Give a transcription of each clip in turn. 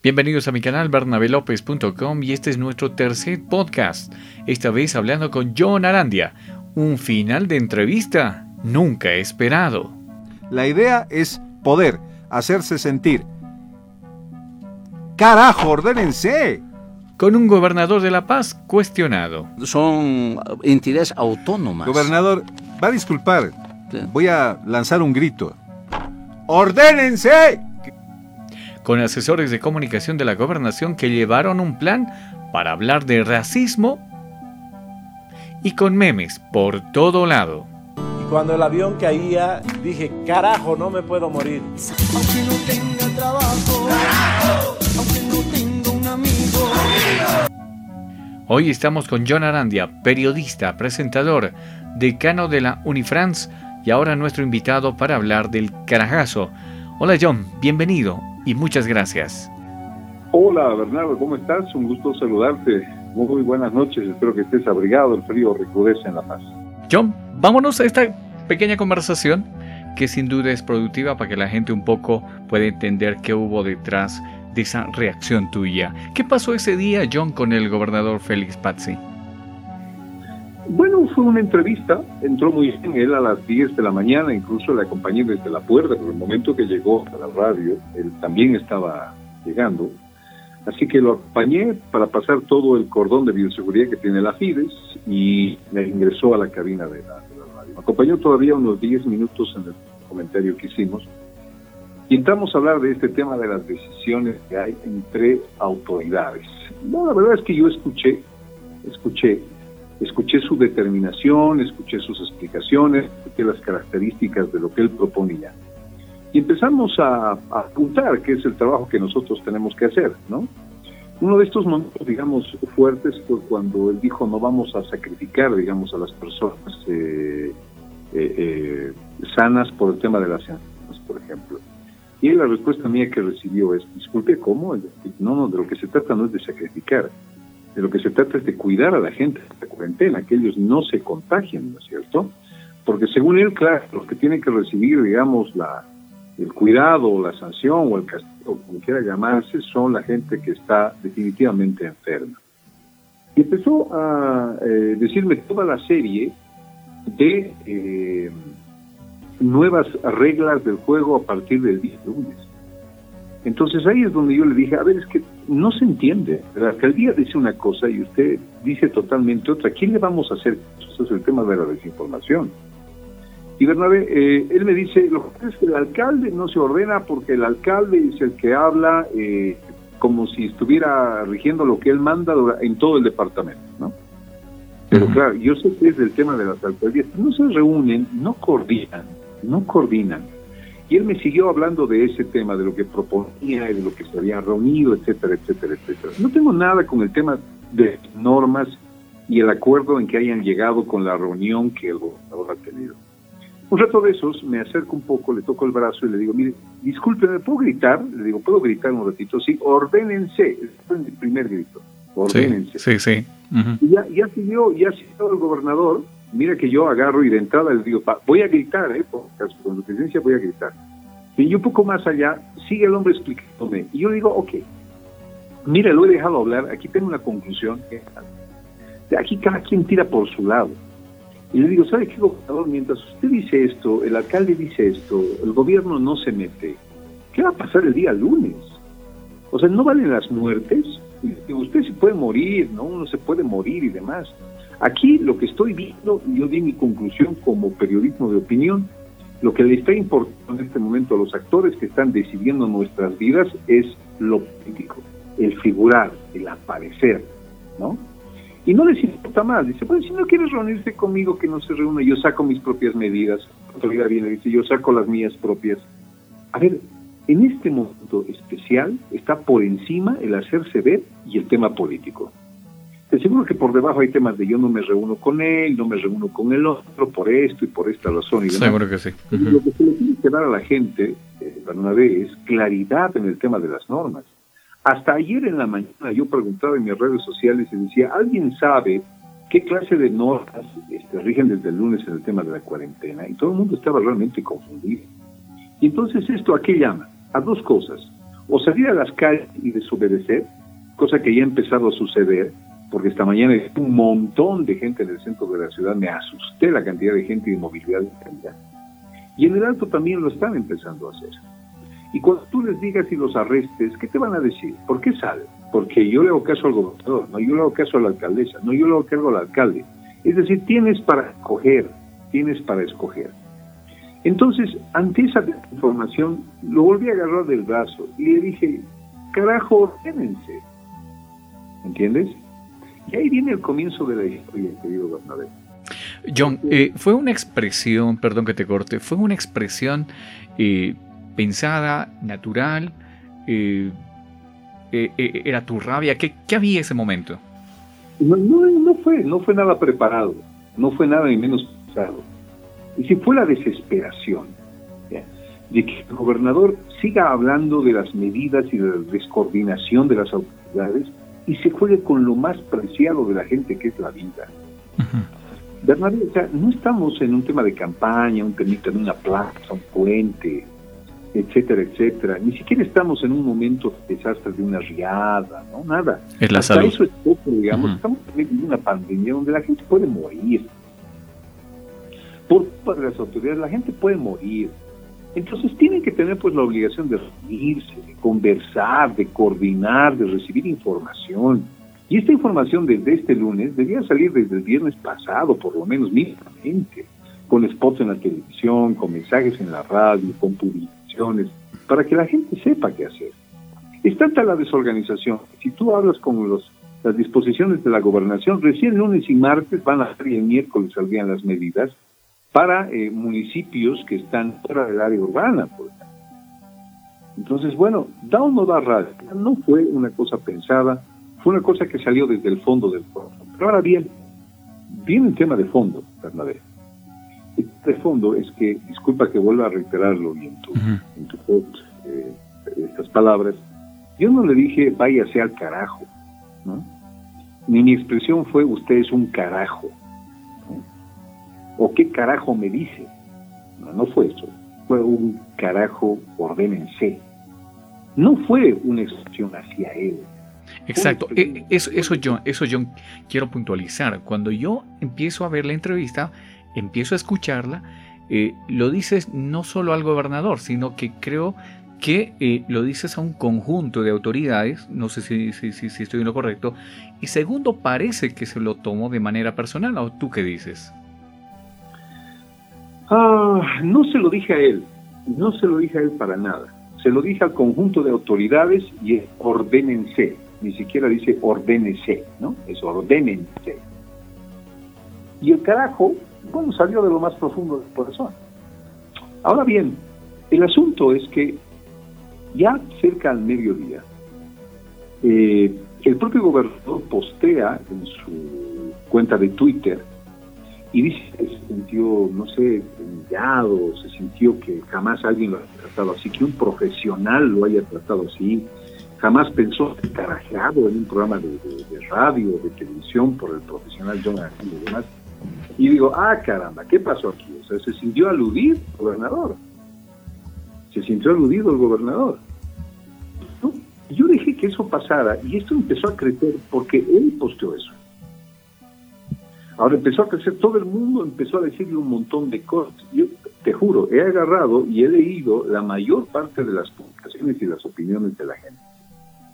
Bienvenidos a mi canal bernabelopez.com y este es nuestro tercer podcast, esta vez hablando con John Arandia, un final de entrevista nunca esperado. La idea es poder hacerse sentir. ¡Carajo, ordénense! Con un gobernador de La Paz cuestionado. Son entidades autónomas. Gobernador, va a disculpar. Voy a lanzar un grito. ¡Ordénense! Con asesores de comunicación de la gobernación que llevaron un plan para hablar de racismo y con memes por todo lado. Y cuando el avión caía, dije, carajo, no me puedo morir. Aunque no tenga trabajo, aunque no tenga un amigo. Hoy estamos con John Arandia, periodista, presentador, decano de la Unifrance y ahora nuestro invitado para hablar del carajazo. Hola John, bienvenido y muchas gracias. Hola Bernardo, ¿cómo estás? Un gusto saludarte. Muy buenas noches, espero que estés abrigado, el frío recrudece en La Paz. John, vámonos a esta pequeña conversación que sin duda es productiva para que la gente un poco pueda entender qué hubo detrás de esa reacción tuya. ¿Qué pasó ese día, John, con el gobernador Félix Pazzi? Bueno, fue una entrevista, entró muy bien él a las 10 de la mañana, incluso le acompañé desde la puerta, pero el momento que llegó a la radio, él también estaba llegando. Así que lo acompañé para pasar todo el cordón de bioseguridad que tiene la FIDES y me ingresó a la cabina de la, radio. Me acompañó todavía unos 10 minutos en el comentario que hicimos y entramos a hablar de este tema de las decisiones que hay entre autoridades. No, la verdad es que yo escuché, escuché escuché su determinación, escuché sus explicaciones, escuché las características de lo que él proponía. Y empezamos a, apuntar qué es el trabajo que nosotros tenemos que hacer, ¿no? Uno de estos momentos, digamos, fuertes fue cuando él dijo no vamos a sacrificar, digamos, a las personas eh, eh, eh, sanas por el tema de las enfermedades, por ejemplo. Y la respuesta mía que recibió es, disculpe, ¿cómo? No, no, de lo que se trata no es de sacrificar, de lo que se trata es de cuidar a la gente de la cuarentena, que ellos no se contagien, ¿no es cierto? Porque según él, claro, los que tienen que recibir, digamos, la, el cuidado, la sanción o el castigo, como quiera llamarse, son la gente que está definitivamente enferma. Y empezó a eh, decirme toda la serie de eh, nuevas reglas del juego a partir del día lunes. Entonces ahí es donde yo le dije, a ver, es que no se entiende. La alcaldía dice una cosa y usted dice totalmente otra. ¿Quién le vamos a hacer? Eso es el tema de la desinformación. Y Bernabé, eh, él me dice, lo que es que el alcalde no se ordena porque el alcalde es el que habla eh, como si estuviera rigiendo lo que él manda en todo el departamento, ¿no? Pero claro, yo sé que es el tema de las alcaldías. No se reúnen, no coordinan, no coordinan y él me siguió hablando de ese tema, de lo que proponía, de lo que se había reunido, etcétera, etcétera, etcétera. No tengo nada con el tema de normas y el acuerdo en que hayan llegado con la reunión que el gobernador ha tenido. Un rato de esos me acerco un poco, le toco el brazo y le digo, mire, discúlpeme, ¿puedo gritar? Le digo, ¿puedo gritar un ratito? Sí, ordénense. Ese fue el primer grito. Ordénense. Sí, sí, Y ya, ya siguió, ya siguió el gobernador mira que yo agarro y de entrada les digo, voy a gritar, ¿eh? con su presencia voy a gritar. Y un poco más allá, sigue el hombre explicándome. Y yo digo, ok, mira, lo he dejado hablar, aquí tengo una conclusión. Aquí cada quien tira por su lado. Y le digo, ¿sabe qué, gobernador? Mientras usted dice esto, el alcalde dice esto, el gobierno no se mete, ¿qué va a pasar el día lunes? O sea, ¿no valen las muertes? usted se puede morir, ¿no? Uno se puede morir y demás. Aquí lo que estoy viendo, yo di mi conclusión como periodismo de opinión, lo que le está importando en este momento a los actores que están decidiendo nuestras vidas es lo político, el figurar, el aparecer, ¿no? Y no les importa más, dice, pues si no quieres reunirse conmigo, que no se reúna, yo saco mis propias medidas, la autoridad viene dice, yo saco las mías propias. A ver, en este momento especial está por encima el hacerse ver y el tema político. Te seguro que por debajo hay temas de yo no me reúno con él, no me reúno con el otro por esto y por esta razón. Y Seguro que sí. Lo que se le tiene que dar a la gente, eh, una vez, es claridad en el tema de las normas. Hasta ayer en la mañana yo preguntaba en mis redes sociales y decía, ¿alguien sabe qué clase de normas este, rigen desde el lunes en el tema de la cuarentena? Y todo el mundo estaba realmente confundido. Y entonces esto, ¿a qué llama? A dos cosas. o salir a las calles y desobedecer, cosa que ya ha empezado a suceder, porque esta mañana un montón de gente en el centro de la ciudad, me asusté la cantidad de gente y de movilidad Y en el alto también lo están empezando a hacer. Y cuando tú les digas y los arrestes, ¿qué te van a decir? ¿Por qué salen? Porque yo le hago caso al gobernador, no yo le hago caso a la alcaldesa, no yo le hago caso al alcalde. Es decir, tienes para escoger, tienes para escoger. Entonces, ante esa información, lo volví a agarrar del brazo y le dije, carajo, ordenense. ¿Entiendes? Y ahí viene el comienzo de la historia, querido Bernabé. John, eh, fue una expresión, perdón que te corte, fue una expresión eh, pensada, natural, eh, era tu rabia, ¿Qué, había ese momento? No, no, fue, no fue nada preparado, no fue nada ni menos pensado. Y si fue la desesperación de que el gobernador siga hablando de las medidas y de la descoordinación de las autoridades y se juegue con lo más preciado de la gente que es la vida. Bernardo, no estamos en un tema de campaña, un temita de una plaza, un puente, etcétera, etcétera. Ni siquiera estamos en un momento de desastre de una riada, ¿no? Nada. Es la salud. Eso es poco, digamos. Estamos en una pandemia donde la gente puede morir. Por parte de las autoridades, la gente puede morir. Entonces tienen que tener pues la obligación de reunirse, conversar, de coordinar, de recibir información. Y esta información desde este lunes debía salir desde el viernes pasado, por lo menos mínimamente, con spots en la televisión, con mensajes en la radio, con publicaciones, para que la gente sepa qué hacer. Es tanta la desorganización. Si tú hablas con los, las disposiciones de la gobernación, recién lunes y martes van a ser y el miércoles saldrían las medidas para eh, municipios que están fuera del área urbana. Por Entonces, bueno, da o no da radio. No fue una cosa pensada, fue una cosa que salió desde el fondo del pueblo. Pero ahora bien, viene el tema de fondo, Bernabé. Este fondo es que, disculpa que vuelva a reiterarlo y en tu, en tu eh, estas palabras, yo no le dije váyase al carajo, ¿no? Ni mi expresión fue usted es un carajo. ¿O qué carajo me dice? No, no fue eso. Fue un carajo, ordénense. No fue una expresión hacia él. Exacto, e, eso, eso, yo, eso yo quiero puntualizar. Cuando yo empiezo a ver la entrevista, empiezo a escucharla, eh, lo dices no solo al gobernador, sino que creo que eh, lo dices a un conjunto de autoridades, no sé si, si, si, estoy en lo correcto, y segundo, parece que se lo tomó de manera personal, ¿o tú qué dices? Ah, no se lo dije a él, no se lo dije a él para nada. Se lo dije al conjunto de autoridades y es ordénense. Ni siquiera dice ordénese, ¿no? Es ordénense. Y el carajo, bueno, salió de lo más profundo del corazón. Ahora bien, el asunto es que ya cerca al mediodía, eh, el propio gobernador postea en su cuenta de Twitter y dice que se sintió, no sé, humillado, se sintió que jamás alguien lo haya tratado así, que un profesional lo haya tratado así, jamás pensó carajeado en un programa de, radio, de televisión por el profesional John y demás. Y digo, ah, caramba, ¿qué pasó aquí? O sea, se sintió aludido el gobernador. Se sintió aludido el gobernador. Yo dejé que eso pasara y esto empezó a crecer porque él posteó eso. Ahora empezó a crecer, todo el mundo empezó a decirle un montón de cosas. Yo te juro, he agarrado y he leído la mayor parte de las publicaciones y las opiniones de la gente.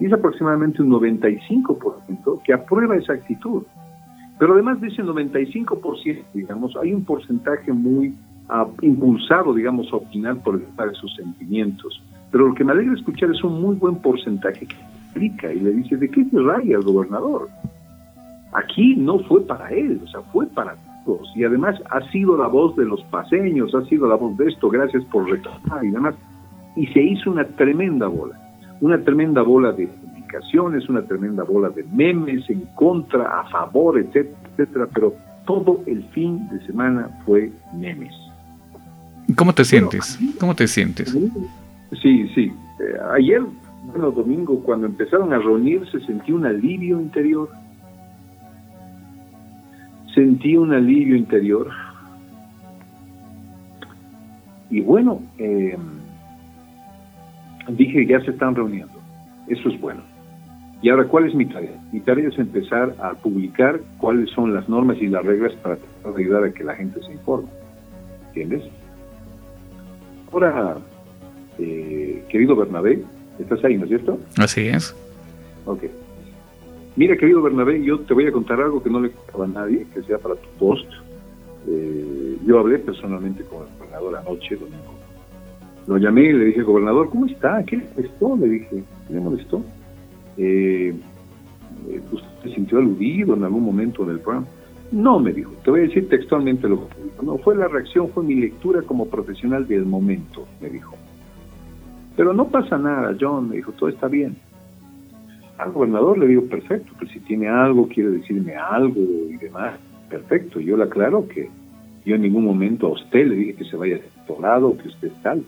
Y es aproximadamente un 95% que aprueba esa actitud. Pero además de ese 95%, digamos, hay un porcentaje muy ah, impulsado, digamos, a opinar por el de sus sentimientos. Pero lo que me alegra escuchar es un muy buen porcentaje que explica y le dice, ¿de qué se raya el gobernador? Aquí no fue para él, o sea, fue para todos. Y además ha sido la voz de los paseños, ha sido la voz de esto, gracias por reclamar y demás. Y se hizo una tremenda bola, una tremenda bola de publicaciones, una tremenda bola de memes en contra, a favor, etcétera, etcétera. Pero todo el fin de semana fue memes. ¿Cómo te sientes? ¿Cómo te sientes? Sí, sí. Eh, ayer, bueno, domingo, cuando empezaron a reunirse, sentí un alivio interior sentí un alivio interior. Y bueno, eh, dije, ya se están reuniendo. Eso es bueno. Y ahora, ¿cuál es mi tarea? Mi tarea es empezar a publicar cuáles son las normas y las reglas para ayudar a que la gente se informe. ¿Entiendes? Ahora, eh, querido Bernabé, estás ahí, ¿no es cierto? Así es. Ok. Mira, querido Bernabé, yo te voy a contar algo que no le contaba a nadie, que sea para tu post. Eh, yo hablé personalmente con el gobernador anoche, domingo. Lo llamé y le dije, gobernador, ¿cómo está? ¿Qué le molestó? Le dije, ¿qué le molestó? Eh, eh, ¿Usted se sintió aludido en algún momento del programa? No, me dijo, te voy a decir textualmente lo que dijo. No, fue la reacción, fue mi lectura como profesional del momento, me dijo. Pero no pasa nada, John, me dijo, todo está bien. Al gobernador le digo, perfecto, que si tiene algo, quiere decirme algo y demás, perfecto. Yo le aclaro que yo en ningún momento a usted le dije que se vaya a otro lado, que usted es tal.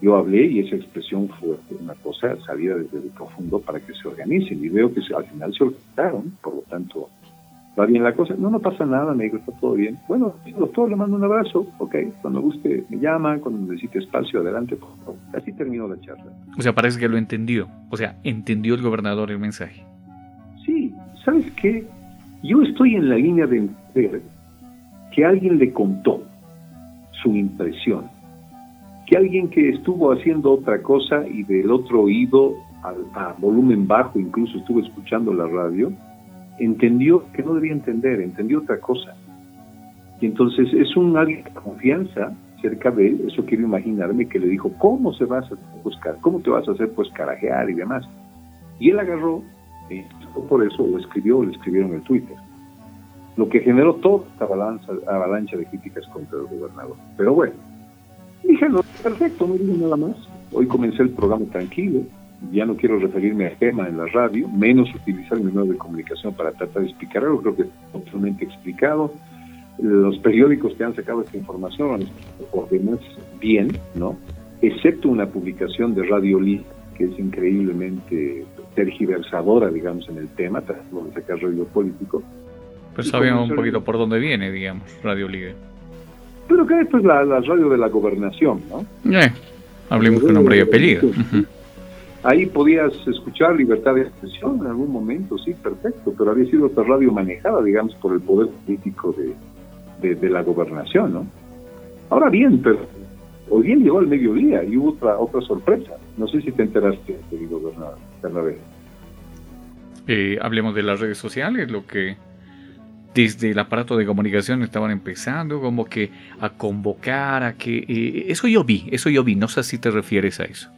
Yo hablé y esa expresión fue una cosa salida desde el profundo para que se organicen y veo que al final se organizaron, por lo tanto, ¿va bien la cosa? No, no pasa nada, me dijo, está todo bien. Bueno, doctor, le mando un abrazo, ok, cuando guste me llama, cuando necesite espacio, adelante. Así terminó la charla. O sea, parece que lo entendió, o sea, entendió el gobernador el mensaje. Sí, ¿sabes qué? Yo estoy en la línea de entender que alguien le contó su impresión que alguien que estuvo haciendo otra cosa y del otro oído a, volumen bajo, incluso estuvo escuchando la radio, entendió que no debía entender, entendió otra cosa. Y entonces es un alguien de confianza cerca de él, eso quiero imaginarme, que le dijo, ¿cómo se vas a buscar? ¿Cómo te vas a hacer pues carajear y demás? Y él agarró, y por eso lo escribió, lo escribieron en el Twitter. Lo que generó toda esta avalancha, avalancha de críticas contra el gobernador. Pero bueno, Dije, no, perfecto, no digo nada más. Hoy comencé el programa tranquilo, ya no quiero referirme al tema en la radio, menos utilizar mi medio de comunicación para tratar de explicar algo, creo que es totalmente explicado. Los periódicos que han sacado esta información han explicado por demás bien, ¿no? Excepto una publicación de Radio Lee, que es increíblemente tergiversadora, digamos, en el tema, tratando de sacar radio político. Pues sabíamos un poquito por dónde viene, digamos, Radio Libre. Pero que esto es la, radio de la gobernación, ¿no? Eh, hablemos con nombre y apellido. Ahí podías escuchar libertad de expresión en algún momento, sí, perfecto, pero había sido otra radio manejada, digamos, por el poder político de, de, la gobernación, ¿no? Ahora bien, pero hoy bien llegó al mediodía y hubo otra, otra sorpresa. No sé si te enteraste, querido Bernabé. Eh, hablemos de las redes sociales, lo que desde el aparato de comunicación estaban empezando como que a convocar, a que... Eh, eso yo vi, eso yo vi, no sé si te refieres a eso.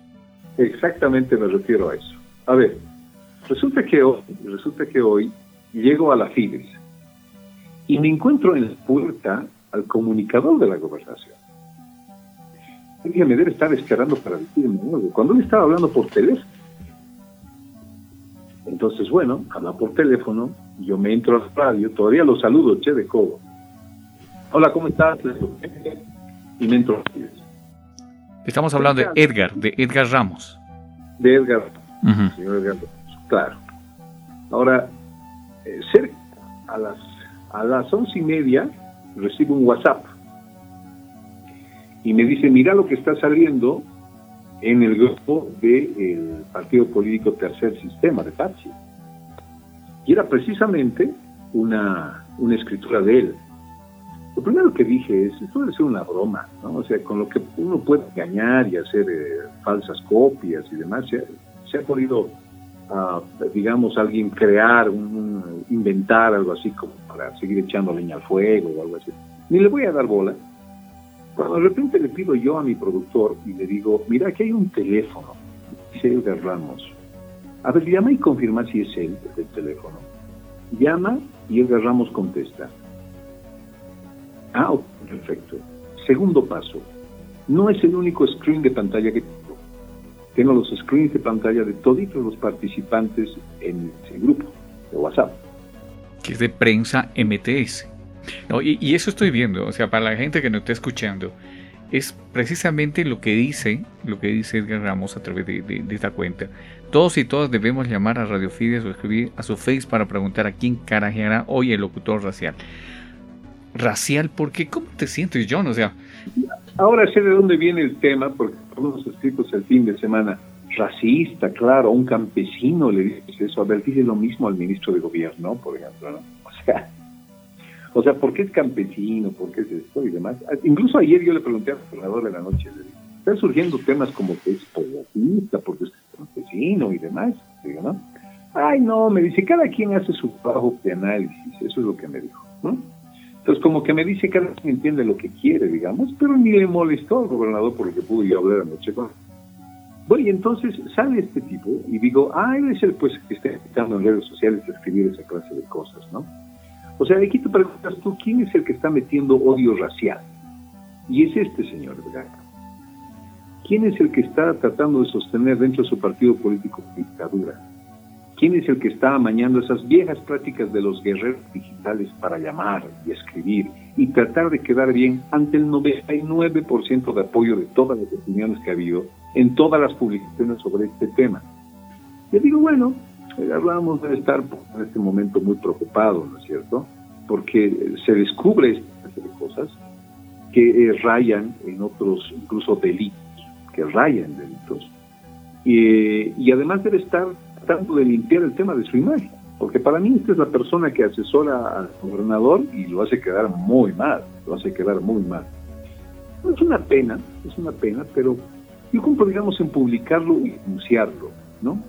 Exactamente me refiero a eso. A ver, resulta que hoy, resulta que hoy llego a la Fides y me encuentro en la puerta al comunicador de la gobernación. Ella me debe estar esperando para decirme algo. Cuando él estaba hablando por teléfono, entonces, bueno, habla por teléfono, yo me entro al radio, todavía lo saludo, che de codo. Hola, ¿cómo estás? Y me entro Estamos hablando de Edgar, de Edgar Ramos. De Edgar, señor Edgar claro. Ahora, eh, cerca a las, a las once y media recibo un WhatsApp y me dice, mira lo que está saliendo en el grupo del partido político Tercer Sistema de Pachi. Y era precisamente una, una escritura de él. Lo primero que dije es, esto debe ser una broma, ¿no? O sea, con lo que uno puede engañar y hacer eh, falsas copias y demás, se, ha podido, ah, digamos, alguien crear, un, inventar algo así como para seguir echando leña al fuego o algo así. Ni le voy a dar bola, cuando de repente le pido yo a mi productor y le digo, mira, aquí hay un teléfono, dice Edgar Ramos. A ver, llama y confirma si es él el teléfono. Llama y Edgar Ramos contesta. Ah, perfecto. Segundo paso, no es el único screen de pantalla que tengo. Tengo los screens de pantalla de todos los participantes en ese grupo de WhatsApp. Que es de prensa MTS. No, y, eso estoy viendo, o sea, para la gente que no está escuchando, es precisamente lo que dice, lo que dice Edgar Ramos a través de, esta cuenta. Todos y todas debemos llamar a Radio Fides o escribir a su face para preguntar a quién carajeará hoy el locutor racial. ¿Racial? ¿Por qué? ¿Cómo te sientes, John? O sea... Ahora sé de dónde viene el tema, porque algunos escritos el fin de semana, racista, claro, un campesino le dices eso, a ver, dice lo mismo al ministro de gobierno, por ejemplo, ¿no? O sea, o sea, ¿por qué es campesino? ¿Por qué es esto y demás? Incluso ayer yo le pregunté al gobernador de la noche, le dije, están surgiendo temas como que es política, porque es campesino y demás, digo, ¿no? Ay, no, me dice, cada quien hace su trabajo de análisis, eso es lo que me dijo, ¿no? Entonces, como que me dice, cada quien entiende lo que quiere, digamos, pero ni le molestó al gobernador por lo que pudo yo hablar anoche con bueno, y entonces sale este tipo y digo, ah, él es el pues que está invitando en redes sociales a escribir esa clase de cosas, ¿no? O sea, aquí te preguntas tú, ¿quién es el que está metiendo odio racial? Y es este señor, ¿verdad? ¿Quién es el que está tratando de sostener dentro de su partido político dictadura? ¿Quién es el que está amañando esas viejas prácticas de los guerreros digitales para llamar y escribir y tratar de quedar bien ante el 99% de apoyo de todas las opiniones que ha habido en todas las publicaciones sobre este tema? Yo digo, bueno, eh, hablábamos de estar en este momento muy preocupado, ¿no es cierto? Porque se descubre estas cosas que eh, rayan en otros, incluso delitos, que rayan delitos. y además debe estar tratando de limpiar el tema de su imagen. Porque para mí esta es la persona que asesora al gobernador y lo hace quedar muy mal, lo hace quedar muy mal. Es una pena, es una pena, pero yo compro, digamos, en publicarlo y denunciarlo, ¿no?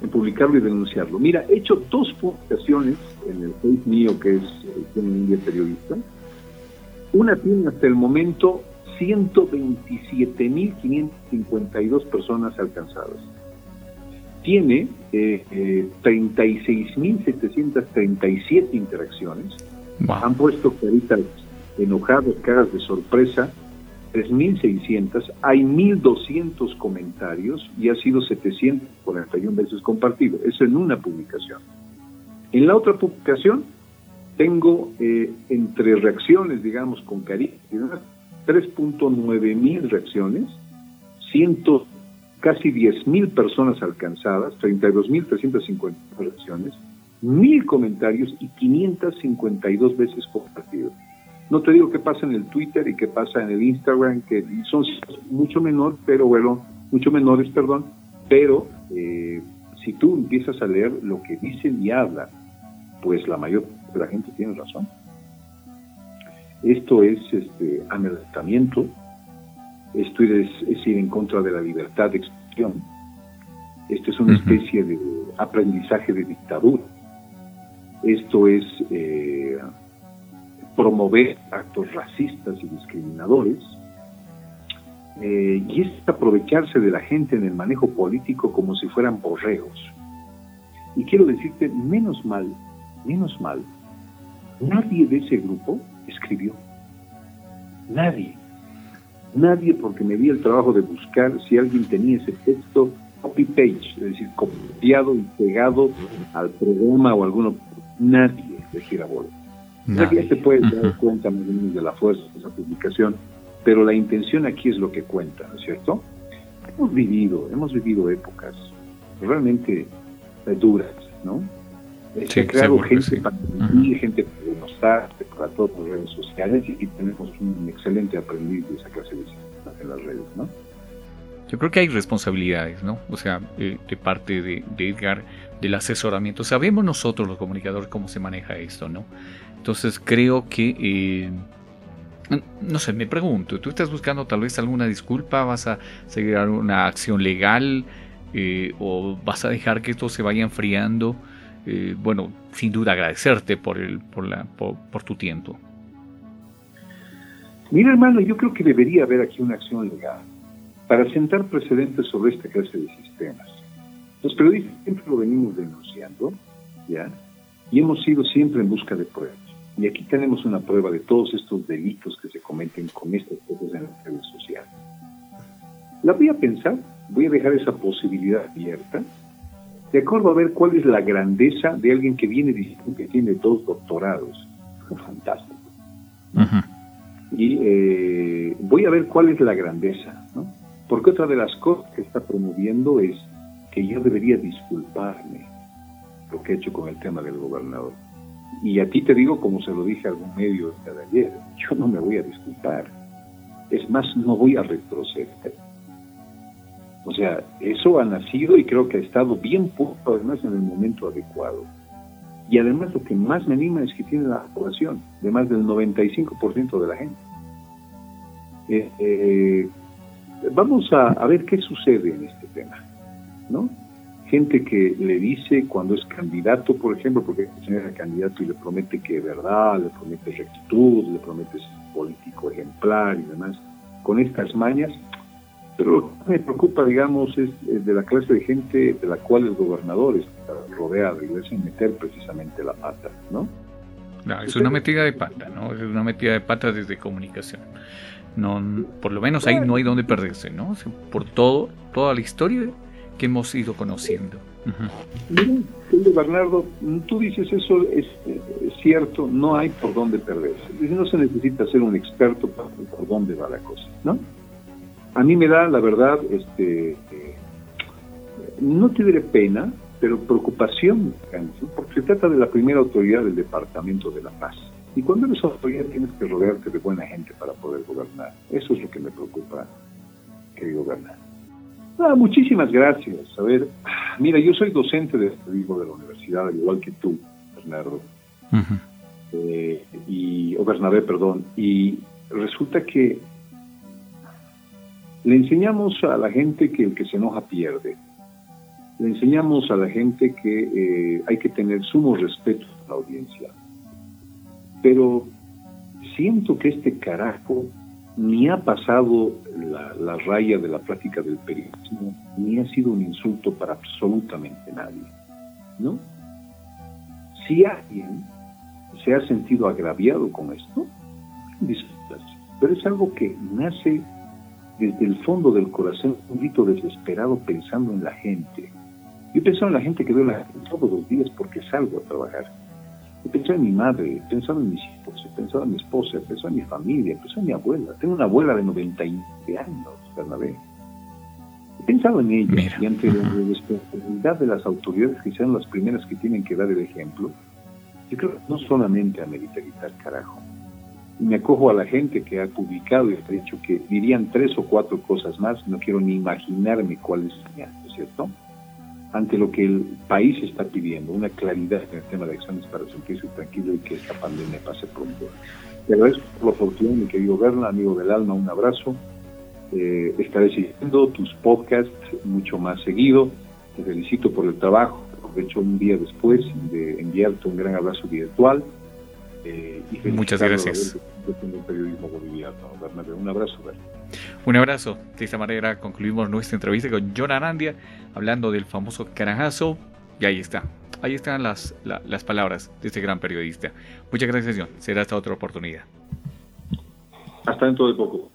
En publicarlo y denunciarlo. Mira, he hecho dos publicaciones en el Facebook mío, que es el India Periodista. Una tiene hasta el momento 127.552 personas alcanzadas tiene eh, eh, 36.737 interacciones. Han puesto caritas enojadas, caras de sorpresa, 3.600. Hay 1.200 comentarios y ha sido 741 veces compartido. Eso en una publicación. En la otra publicación tengo eh, entre reacciones, digamos, con caritas, 3.9 mil reacciones, 100 casi 10.000 personas alcanzadas, 32.350 reacciones, 1.000 comentarios y 552 veces compartidos. No te digo qué pasa en el Twitter y qué pasa en el Instagram, que son mucho menor, pero bueno, mucho menores, perdón, pero eh, si tú empiezas a leer lo que dicen y hablan, pues la mayor de la gente tiene razón. Esto es este amedrentamiento, esto es, ir en contra de la libertad de expresión. Esto es una especie de aprendizaje de dictadura. Esto es eh, promover actos racistas y discriminadores. Eh, y es aprovecharse de la gente en el manejo político como si fueran borregos. Y quiero decirte, menos mal, menos mal, nadie de ese grupo escribió. Nadie. Nadie, porque me di el trabajo de buscar si alguien tenía ese texto copy-page, es decir, copiado y pegado al programa o alguno. Nadie de Girabola. Nadie se puede dar cuenta más de la fuerza de esa publicación, pero la intención aquí es lo que cuenta, ¿no es cierto? Hemos vivido, hemos vivido épocas realmente duras, ¿no? se ha creado gente para vivir, gente para denostar, para todas las redes sociales y, tenemos un excelente aprendiz de esa clase de en las redes, ¿no? Yo creo que hay responsabilidades, ¿no? O sea, de, parte de, Edgar, del asesoramiento. Sabemos nosotros los comunicadores cómo se maneja esto, ¿no? Entonces creo que, eh, no sé, me pregunto, ¿tú estás buscando tal vez alguna disculpa? ¿Vas a seguir una acción legal? Eh, ¿O vas a dejar que esto se vaya enfriando? Eh, bueno, sin duda agradecerte por, el, por, la, por, tu tiempo. Mira, hermano, yo creo que debería haber aquí una acción legal para sentar precedentes sobre esta clase de sistemas. Los periodistas siempre lo venimos denunciando, ¿ya? Y hemos ido siempre en busca de pruebas. Y aquí tenemos una prueba de todos estos delitos que se cometen con estas cosas en las redes sociales. La voy a pensar, voy a dejar esa posibilidad abierta de acuerdo a ver cuál es la grandeza de alguien que viene diciendo que tiene dos doctorados. Fantástico. Y eh, voy a ver cuál es la grandeza, ¿no? Porque otra de las cosas que está promoviendo es que yo debería disculparme lo que he hecho con el tema del gobernador. Y a ti te digo, como se lo dije a algún medio de ayer, yo no me voy a disculpar. Es más, no voy a retroceder. O sea, eso ha nacido y creo que ha estado bien puesto además en el momento adecuado. Y además lo que más me anima es que tiene la población de más del 95% de la gente. Eh, eh, vamos a, ver qué sucede en este tema, ¿no? Gente que le dice cuando es candidato, por ejemplo, porque es candidato y le promete que es verdad, le promete rectitud, le promete ser político ejemplar y demás, con estas mañas, pero lo que me preocupa, digamos, es de la clase de gente de la cual el gobernador está rodeado y es meter precisamente la pata, ¿no? No, es una metida de pata, ¿no? Es una metida de pata desde comunicación. No, por lo menos ahí no hay donde perderse, ¿no? Por todo, toda la historia que hemos ido conociendo. Mira, Bernardo, tú dices eso es, cierto, no hay por dónde perderse. No se necesita ser un experto para por dónde va la cosa, ¿no? A mí me da, la verdad, este, eh, no te diré pena, pero preocupación, porque se trata de la primera autoridad del Departamento de la Paz. Y cuando eres autoridad tienes que rodearte de buena gente para poder gobernar. Eso es lo que me preocupa, querido gobernar. Ah, muchísimas gracias. A ver, mira, yo soy docente de periodismo de la universidad, al igual que tú, Bernardo. Eh, y, o Bernabé, perdón. Y resulta que le enseñamos a la gente que el que se enoja pierde. Le enseñamos a la gente que eh, hay que tener sumo respeto a la audiencia. Pero siento que este carajo ni ha pasado la, raya de la práctica del periodismo, ni ha sido un insulto para absolutamente nadie. ¿No? Si alguien se ha sentido agraviado con esto, disculpas, pero es algo que nace desde el fondo del corazón, un grito desesperado pensando en la gente. Yo he en la gente que veo la gente todos los días porque salgo a trabajar. He pensado en mi madre, he pensado en mis hijos, he pensado en mi esposa, he pensado en mi familia, he pensado en mi abuela. Tengo una abuela de 99 años, Bernabé. He pensado en ella y ante la responsabilidad de las autoridades que sean las primeras que tienen que dar el ejemplo, yo creo que no solamente a meditar carajo, me acojo a la gente que ha publicado y ha dicho que dirían tres o cuatro cosas más, no quiero ni imaginarme cuáles serían, ¿no es cierto? Ante lo que el país está pidiendo, una claridad en el tema de acciones para sentirse tranquilo y que esta pandemia pase pronto. Te agradezco por la oportunidad, mi querido Berna, amigo del alma, un abrazo. Eh, estaré siguiendo tus podcasts mucho más seguido. Te felicito por el trabajo. Aprovecho un día después de enviarte un gran abrazo virtual eh, Muchas gracias. Un abrazo. Un abrazo. De esta manera concluimos nuestra entrevista con John Arandia, hablando del famoso carajazo. Y ahí está. Ahí están las, las palabras de este gran periodista. Muchas gracias, John. Será hasta otra oportunidad. Hasta dentro de poco.